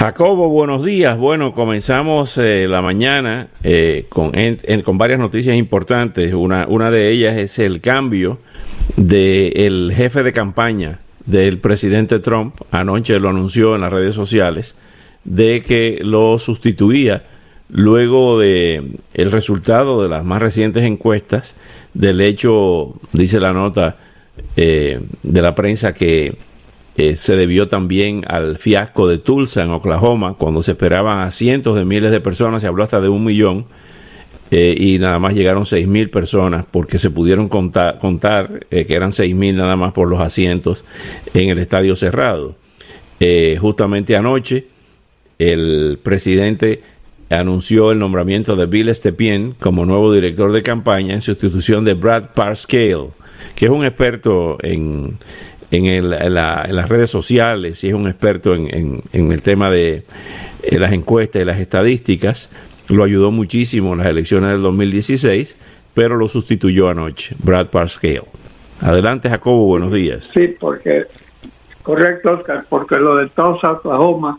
Jacobo, buenos días. Bueno, comenzamos eh, la mañana eh, con, con varias noticias importantes. Una, una de ellas es el cambio del jefe de campaña del presidente Trump. Anoche lo anunció en las redes sociales de que lo sustituía luego de el resultado de las más recientes encuestas del hecho, dice la nota eh, de la prensa que eh, se debió también al fiasco de Tulsa en Oklahoma, cuando se esperaban a cientos de miles de personas, se habló hasta de un millón, eh, y nada más llegaron seis mil personas porque se pudieron contar, contar eh, que eran seis mil nada más por los asientos en el estadio cerrado. justamente anoche el presidente anunció el nombramiento de Bill Stepien como nuevo director de campaña en sustitución de Brad Parscale, que es un experto en en, las redes sociales y es un experto en, el tema de las encuestas y las estadísticas. Lo ayudó muchísimo en las elecciones del 2016, pero lo sustituyó anoche, Brad Parscale. Adelante, Jacobo, buenos días. Sí, porque, correcto, Oscar, porque lo de Tulsa, Oklahoma,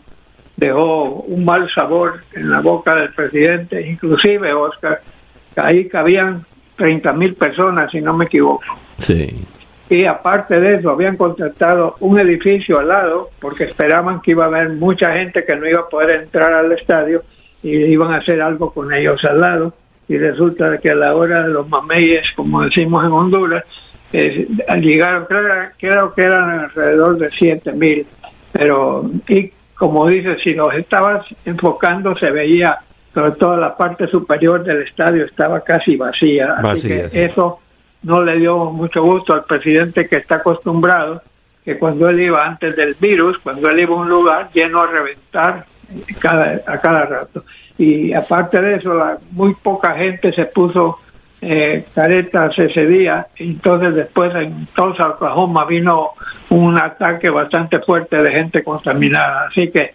dejó un mal sabor en la boca del presidente, inclusive, Oscar, ahí cabían 30 mil personas, si no me equivoco. Sí y aparte de eso habían contratado un edificio al lado porque esperaban que iba a haber mucha gente que no iba a poder entrar al estadio y iban a hacer algo con ellos al lado. Y resulta que a la hora de los mameyes, como decimos en Honduras, eh, llegaron, creo, que eran alrededor de siete mil, pero y como dice, si los estabas enfocando se veía sobre todo la parte superior del estadio estaba casi vacía, así que eso no le dio mucho gusto al presidente que está acostumbrado que cuando él iba antes del virus, cuando él iba a un lugar lleno a reventar cada, a cada rato. Y aparte de eso, la, muy poca gente se puso eh, caretas ese día. Entonces después en Tulsa, Oklahoma, vino un ataque bastante fuerte de gente contaminada. Así que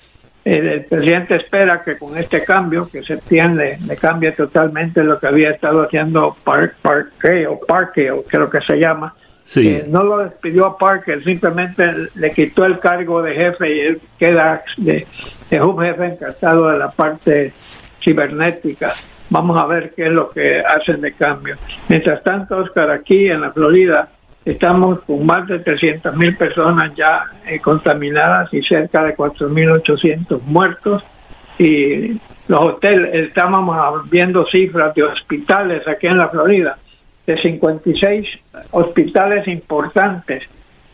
el presidente espera que con este cambio que se entiende le cambie totalmente lo que había estado haciendo Park, Parque o Parque o creo que se llama. Sí. no lo despidió a Parker, simplemente le quitó el cargo de jefe y él queda de, de un jefe encargado de la parte cibernética. Vamos a ver qué es lo que hacen de cambio. Mientras tanto, Oscar, aquí en la Florida, Estamos con más de 300 mil personas ya eh, contaminadas y cerca de 4.800 muertos. Y los hoteles, estábamos viendo cifras de hospitales aquí en la Florida, de 56 hospitales importantes.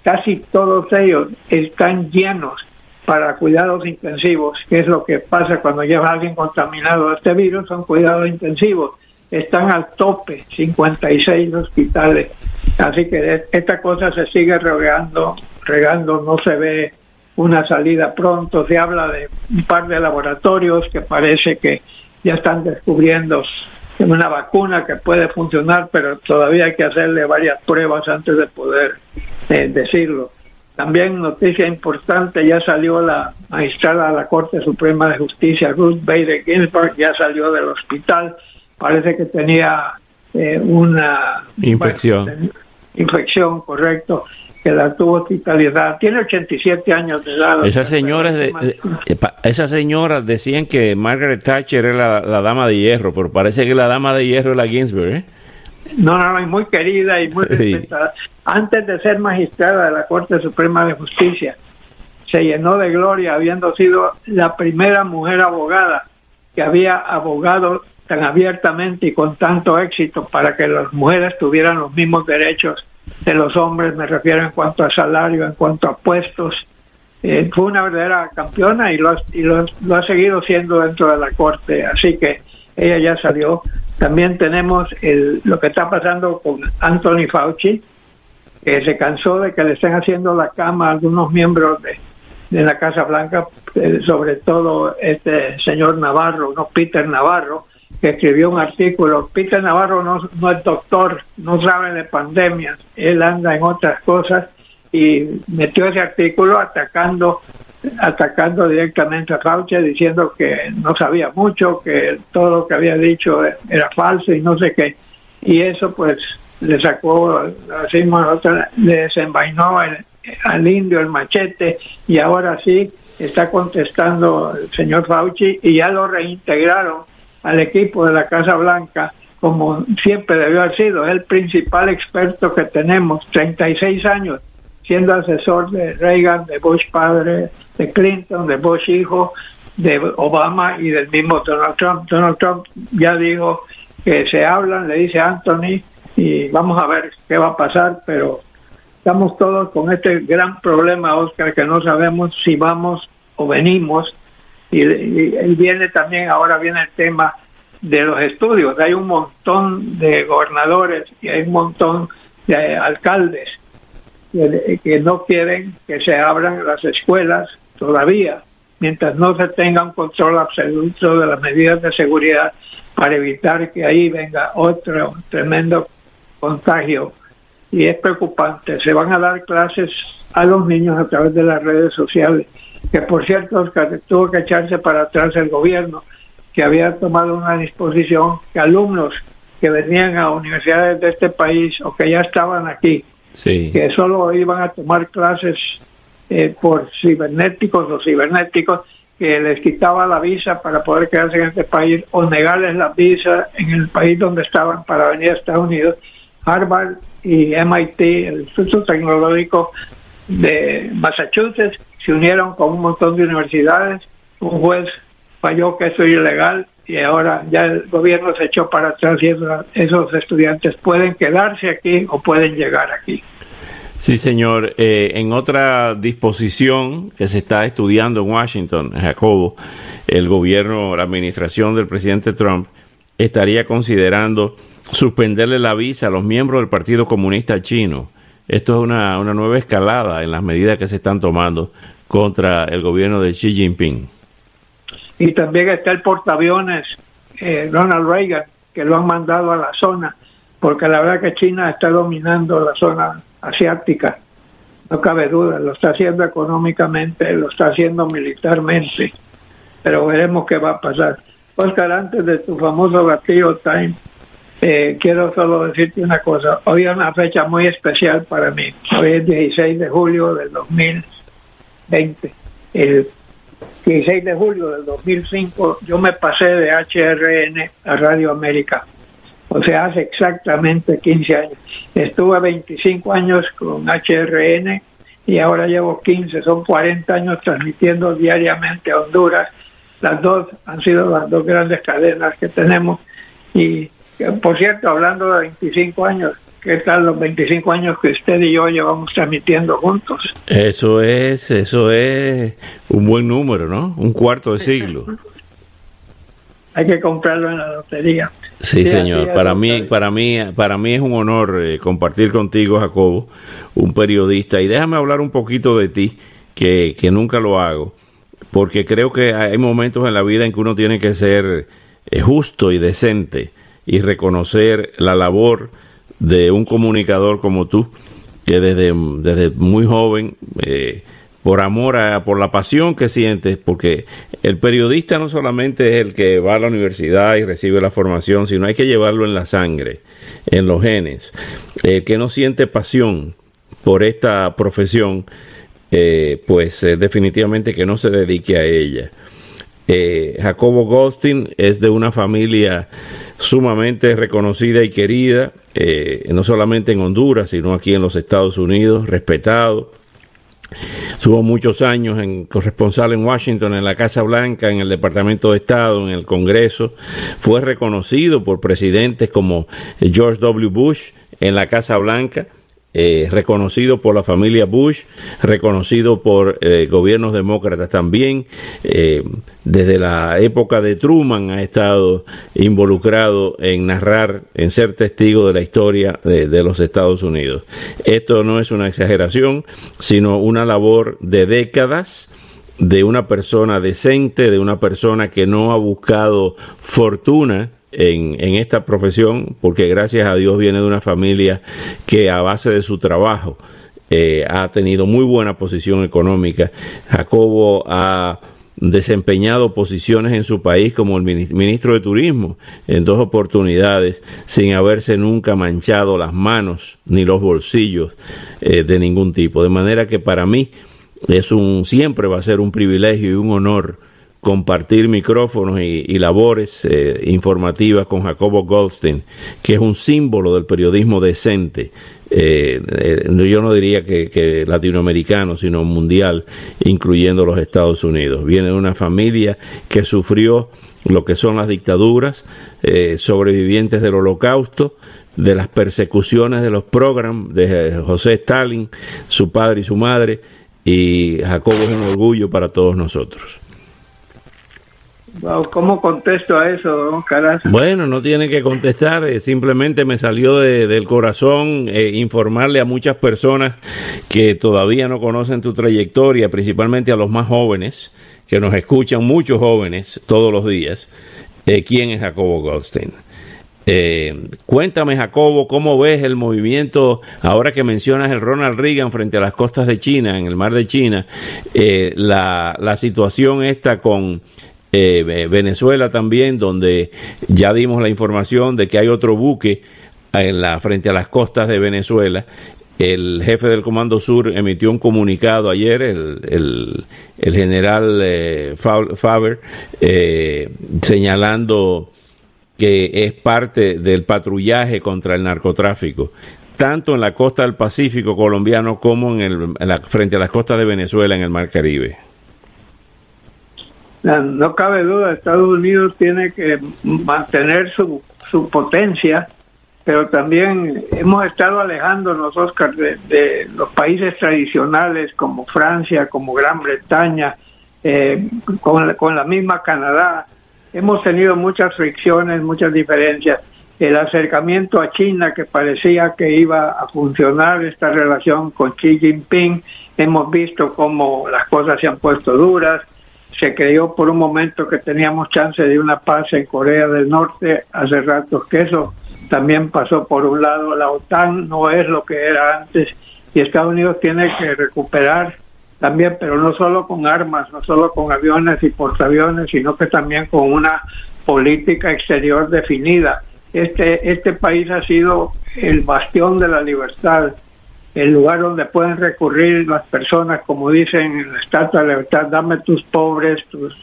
Casi todos ellos están llenos para cuidados intensivos, que es lo que pasa cuando lleva a alguien contaminado de este virus, son cuidados intensivos. Están al tope, 56 hospitales Así que esta cosa se sigue regando, regando, no se ve una salida pronto. Se habla de un par de laboratorios que parece que ya están descubriendo una vacuna que puede funcionar, pero todavía hay que hacerle varias pruebas antes de poder eh, decirlo. También noticia importante, ya salió la magistrada de la Corte Suprema de Justicia, Ruth Bader Ginsburg, ya salió del hospital, parece que tenía eh, una infección. infección, correcto, que la tuvo hospitalidad. Tiene 87 años de edad. Esas señoras, de, esas señoras decían que Margaret Thatcher era la, dama de hierro, pero parece que la dama de hierro es la Ginsburg, ¿eh? No, no, es muy querida y muy respetada. Antes de ser magistrada de la Corte Suprema de Justicia, se llenó de gloria habiendo sido la primera mujer abogada que había abogado tan abiertamente y con tanto éxito para que las mujeres tuvieran los mismos derechos de los hombres, me refiero en cuanto a salario, en cuanto a puestos. Eh, fue una verdadera campeona y, lo, y lo, ha seguido siendo dentro de la corte, así que ella ya salió. También tenemos el, lo que está pasando con Anthony Fauci, que se cansó de que le estén haciendo la cama a algunos miembros de, de la Casa Blanca, eh, sobre todo este señor Navarro, no Peter Navarro, escribió un artículo. Peter Navarro no, no es doctor, no sabe de pandemias, él anda en otras cosas y metió ese artículo atacando atacando directamente a Fauci diciendo que no sabía mucho, que todo lo que había dicho era falso y no sé qué. Y eso pues le sacó, así le desenvainó al indio el machete y ahora sí está contestando el señor Fauci y ya lo reintegraron al equipo de la Casa Blanca como siempre debió haber sido, es el principal experto que tenemos, 36 años siendo asesor de Reagan, de Bush padre, de Clinton, de Bush hijo, de Obama y del mismo Donald Trump. Donald Trump ya dijo que se hablan, le dice Anthony, y vamos a ver qué va a pasar, pero estamos todos con este gran problema, Oscar, que no sabemos si vamos o venimos. Y, viene también, ahora viene el tema de los estudios. Hay un montón de gobernadores y hay un montón de alcaldes que, no quieren que se abran las escuelas todavía, mientras no se tenga un control absoluto de las medidas de seguridad para evitar que ahí venga otro tremendo contagio. Y es preocupante. Se van a dar clases a los niños a través de las redes sociales, que por cierto tuvo que echarse para atrás el gobierno, que había tomado una disposición que alumnos que venían a universidades de este país o que ya estaban aquí que solo iban a tomar clases eh, por cibernéticos o cibernéticos que les quitaba la visa para poder quedarse en este país o negarles la visa en el país donde estaban para venir a Estados Unidos. Harvard y MIT, el Instituto Tecnológico de Massachusetts, se unieron con un montón de universidades. Un juez falló que eso es ilegal y ahora ya el gobierno se echó para atrás y esos, estudiantes pueden quedarse aquí o pueden llegar aquí. Sí, señor. Eh, en otra disposición que se está estudiando en Washington, Jacobo, el gobierno, la administración del presidente Trump estaría considerando suspenderle la visa a los miembros del Partido Comunista Chino. Esto es una, una nueva escalada en las medidas que se están tomando contra el gobierno de Xi Jinping y también está el portaaviones eh, Ronald Reagan, que lo han mandado a la zona, porque la verdad que China está dominando la zona asiática, no cabe duda, lo está haciendo económicamente, lo está haciendo militarmente, pero veremos qué va a pasar. Oscar, antes de tu famoso gatillo time, eh, quiero solo decirte una cosa. Hoy es una fecha muy especial para mí. Hoy es 16 de julio del 2020. El 16 de julio del 2005 yo me pasé de HRN a Radio América. O sea, hace exactamente 15 años. Estuve 25 años con HRN y ahora llevo 15, son 40 años transmitiendo diariamente a Honduras. Las dos han sido las dos grandes cadenas que tenemos. Y, por cierto, hablando de 25 años, ¿Qué tal los 25 años que usted y yo llevamos transmitiendo juntos? Eso es, eso es un buen número, ¿no? Un cuarto de siglo. Hay que comprarlo en la lotería. Sí, señor. Para mí, para mí, para mí es un honor eh, compartir contigo, Jacobo, un periodista. Y déjame hablar un poquito de ti, que, que nunca lo hago, porque creo que hay momentos en la vida en que uno tiene que ser eh, justo y decente y reconocer la labor de un comunicador como tú, que desde, desde muy joven, eh, por amor a, por la pasión que sientes, porque el periodista no solamente es el que va a la universidad y recibe la formación, sino hay que llevarlo en la sangre, en los genes. El que no siente pasión por esta profesión, eh, pues eh, definitivamente que no se dedique a ella. Jacobo Goldstein es de una familia sumamente reconocida y querida eh, no solamente en Honduras, sino aquí en los Estados Unidos, respetado. Estuvo muchos años en corresponsal en Washington, en la Casa Blanca, en el Departamento de Estado, en el Congreso. Fue reconocido por presidentes como George W. Bush en la Casa Blanca eh, reconocido por la familia Bush, reconocido por eh, gobiernos demócratas también. Eh, desde la época de Truman ha estado involucrado en narrar, en ser testigo de la historia de, los Estados Unidos. Esto no es una exageración, sino una labor de décadas de una persona decente, de una persona que no ha buscado fortuna en, esta profesión, porque gracias a Dios viene de una familia que a base de su trabajo eh, ha tenido muy buena posición económica. Jacobo ha desempeñado posiciones en su país como el ministro de Turismo en dos oportunidades sin haberse nunca manchado las manos ni los bolsillos eh, de ningún tipo. De manera que para mí es un siempre va a ser un privilegio y un honor compartir micrófonos y, labores eh, informativas con Jacobo Goldstein, que es un símbolo del periodismo decente. Eh, eh, yo no diría que, latinoamericano, sino mundial, incluyendo los Estados Unidos. Viene de una familia que sufrió lo que son las dictaduras, sobrevivientes del holocausto, de las persecuciones de los programas de José Stalin, su padre y su madre, y Jacobo es un orgullo para todos nosotros. ¿Cómo contesto a eso, don Bueno, no tiene que contestar, eh, simplemente me salió del corazón eh, informarle a muchas personas que todavía no conocen tu trayectoria, principalmente a los más jóvenes, que nos escuchan muchos jóvenes todos los días, eh, quién es Jacobo Goldstein. cuéntame, Jacobo, ¿cómo ves el movimiento, ahora que mencionas el Ronald Reagan frente a las costas de China, en el mar de China, la, la situación esta con eh, Venezuela también, donde ya dimos la información de que hay otro buque en la, frente a las costas de Venezuela. El jefe del Comando Sur emitió un comunicado ayer, el, el, general eh, Faber, eh, señalando que es parte del patrullaje contra el narcotráfico tanto en la costa del Pacífico colombiano como en, el, frente a las costas de Venezuela en el Mar Caribe. No cabe duda, Estados Unidos tiene que mantener su, su potencia, pero también hemos estado alejándonos, Oscar, de, los países tradicionales como Francia, como Gran Bretaña, eh, con, con la misma Canadá. Hemos tenido muchas fricciones, muchas diferencias. El acercamiento a China, que parecía que iba a funcionar esta relación con Xi Jinping, hemos visto cómo las cosas se han puesto duras se creyó por un momento que teníamos chance de una paz en Corea del Norte, hace rato que eso también pasó por un lado, la OTAN no es lo que era antes y Estados Unidos tiene que recuperar también, pero no solo con armas, no solo con aviones y portaaviones, sino que también con una política exterior definida. Este, este país ha sido el bastión de la libertad, el lugar donde pueden recurrir las personas, como dicen en la Estatua de Libertad, dame tus pobres, tus,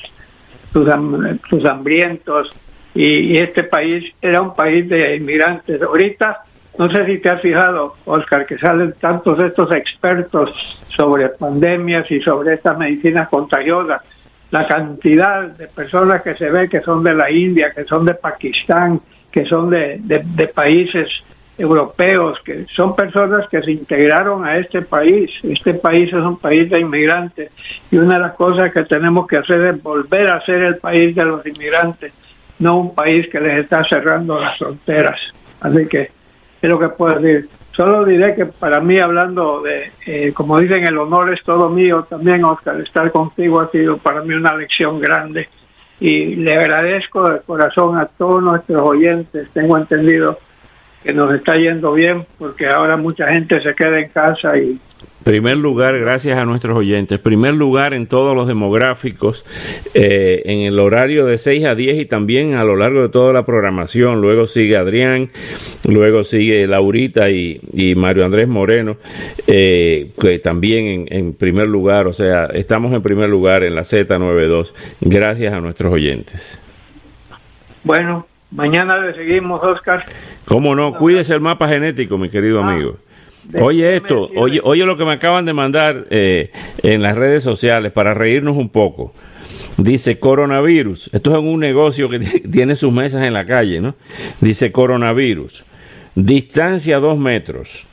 tus, hambrientos. Y, este país era un país de inmigrantes. Ahorita, no sé si te has fijado, Oscar, que salen tantos estos expertos sobre pandemias y sobre estas medicinas contagiosas. La cantidad de personas que se ve que son de la India, que son de Pakistán, que son de, de países europeos, que son personas que se integraron a este país. Este país es un país de inmigrantes y una de las cosas que tenemos que hacer es volver a ser el país de los inmigrantes, no un país que les está cerrando las fronteras. Así que es lo que puedo decir. Solo diré que para mí, hablando de, eh, como dicen, el honor es todo mío, también, Oscar, estar contigo ha sido para mí una lección grande y le agradezco de corazón a todos nuestros oyentes. Tengo entendido que nos está yendo bien porque ahora mucha gente se queda en casa y Primer lugar, gracias a nuestros oyentes. Primer lugar en todos los demográficos, eh, en el horario de 6 a 10 y también a lo largo de toda la programación. Luego sigue Adrián, luego sigue Laurita y, Mario Andrés Moreno, eh, que también en, en, primer lugar, o sea, estamos en primer lugar en la Z92. Gracias a nuestros oyentes. Bueno, mañana le seguimos, Oscar. ¿Cómo no? Cuídese el mapa genético, mi querido ah, amigo. Oye esto, oye, oye lo que me acaban de mandar eh, en las redes sociales para reírnos un poco. Dice coronavirus. Esto es un negocio que tiene sus mesas en la calle, ¿no? Dice coronavirus. Distancia dos metros,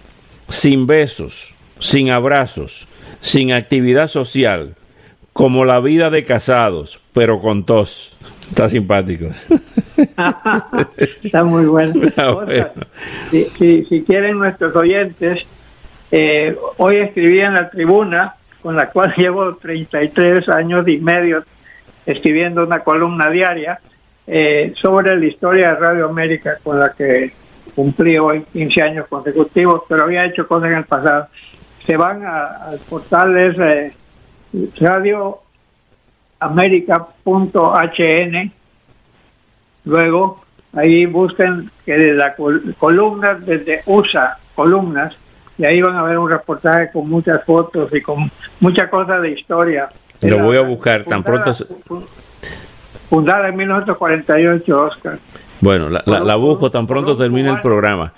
sin besos, sin abrazos, sin actividad social, como la vida de casados, pero con tos. Está simpático. Está muy bueno. Si, quieren nuestros oyentes, eh, hoy escribí en la tribuna, con la cual llevo 33 años y medio escribiendo una columna diaria, eh, sobre la historia de Radio América con la que cumplí hoy 15 años consecutivos, pero había hecho cosas en el pasado. Se van al portal es eh, radioamerica.hn, luego ahí busquen que de la columna desde USA, columnas, y ahí van a ver un reportaje con muchas fotos y con muchas cosas de historia. Lo voy a buscar tan pronto. Fundada en 1948, Oscar. Bueno, la, la busco tan pronto termine el programa.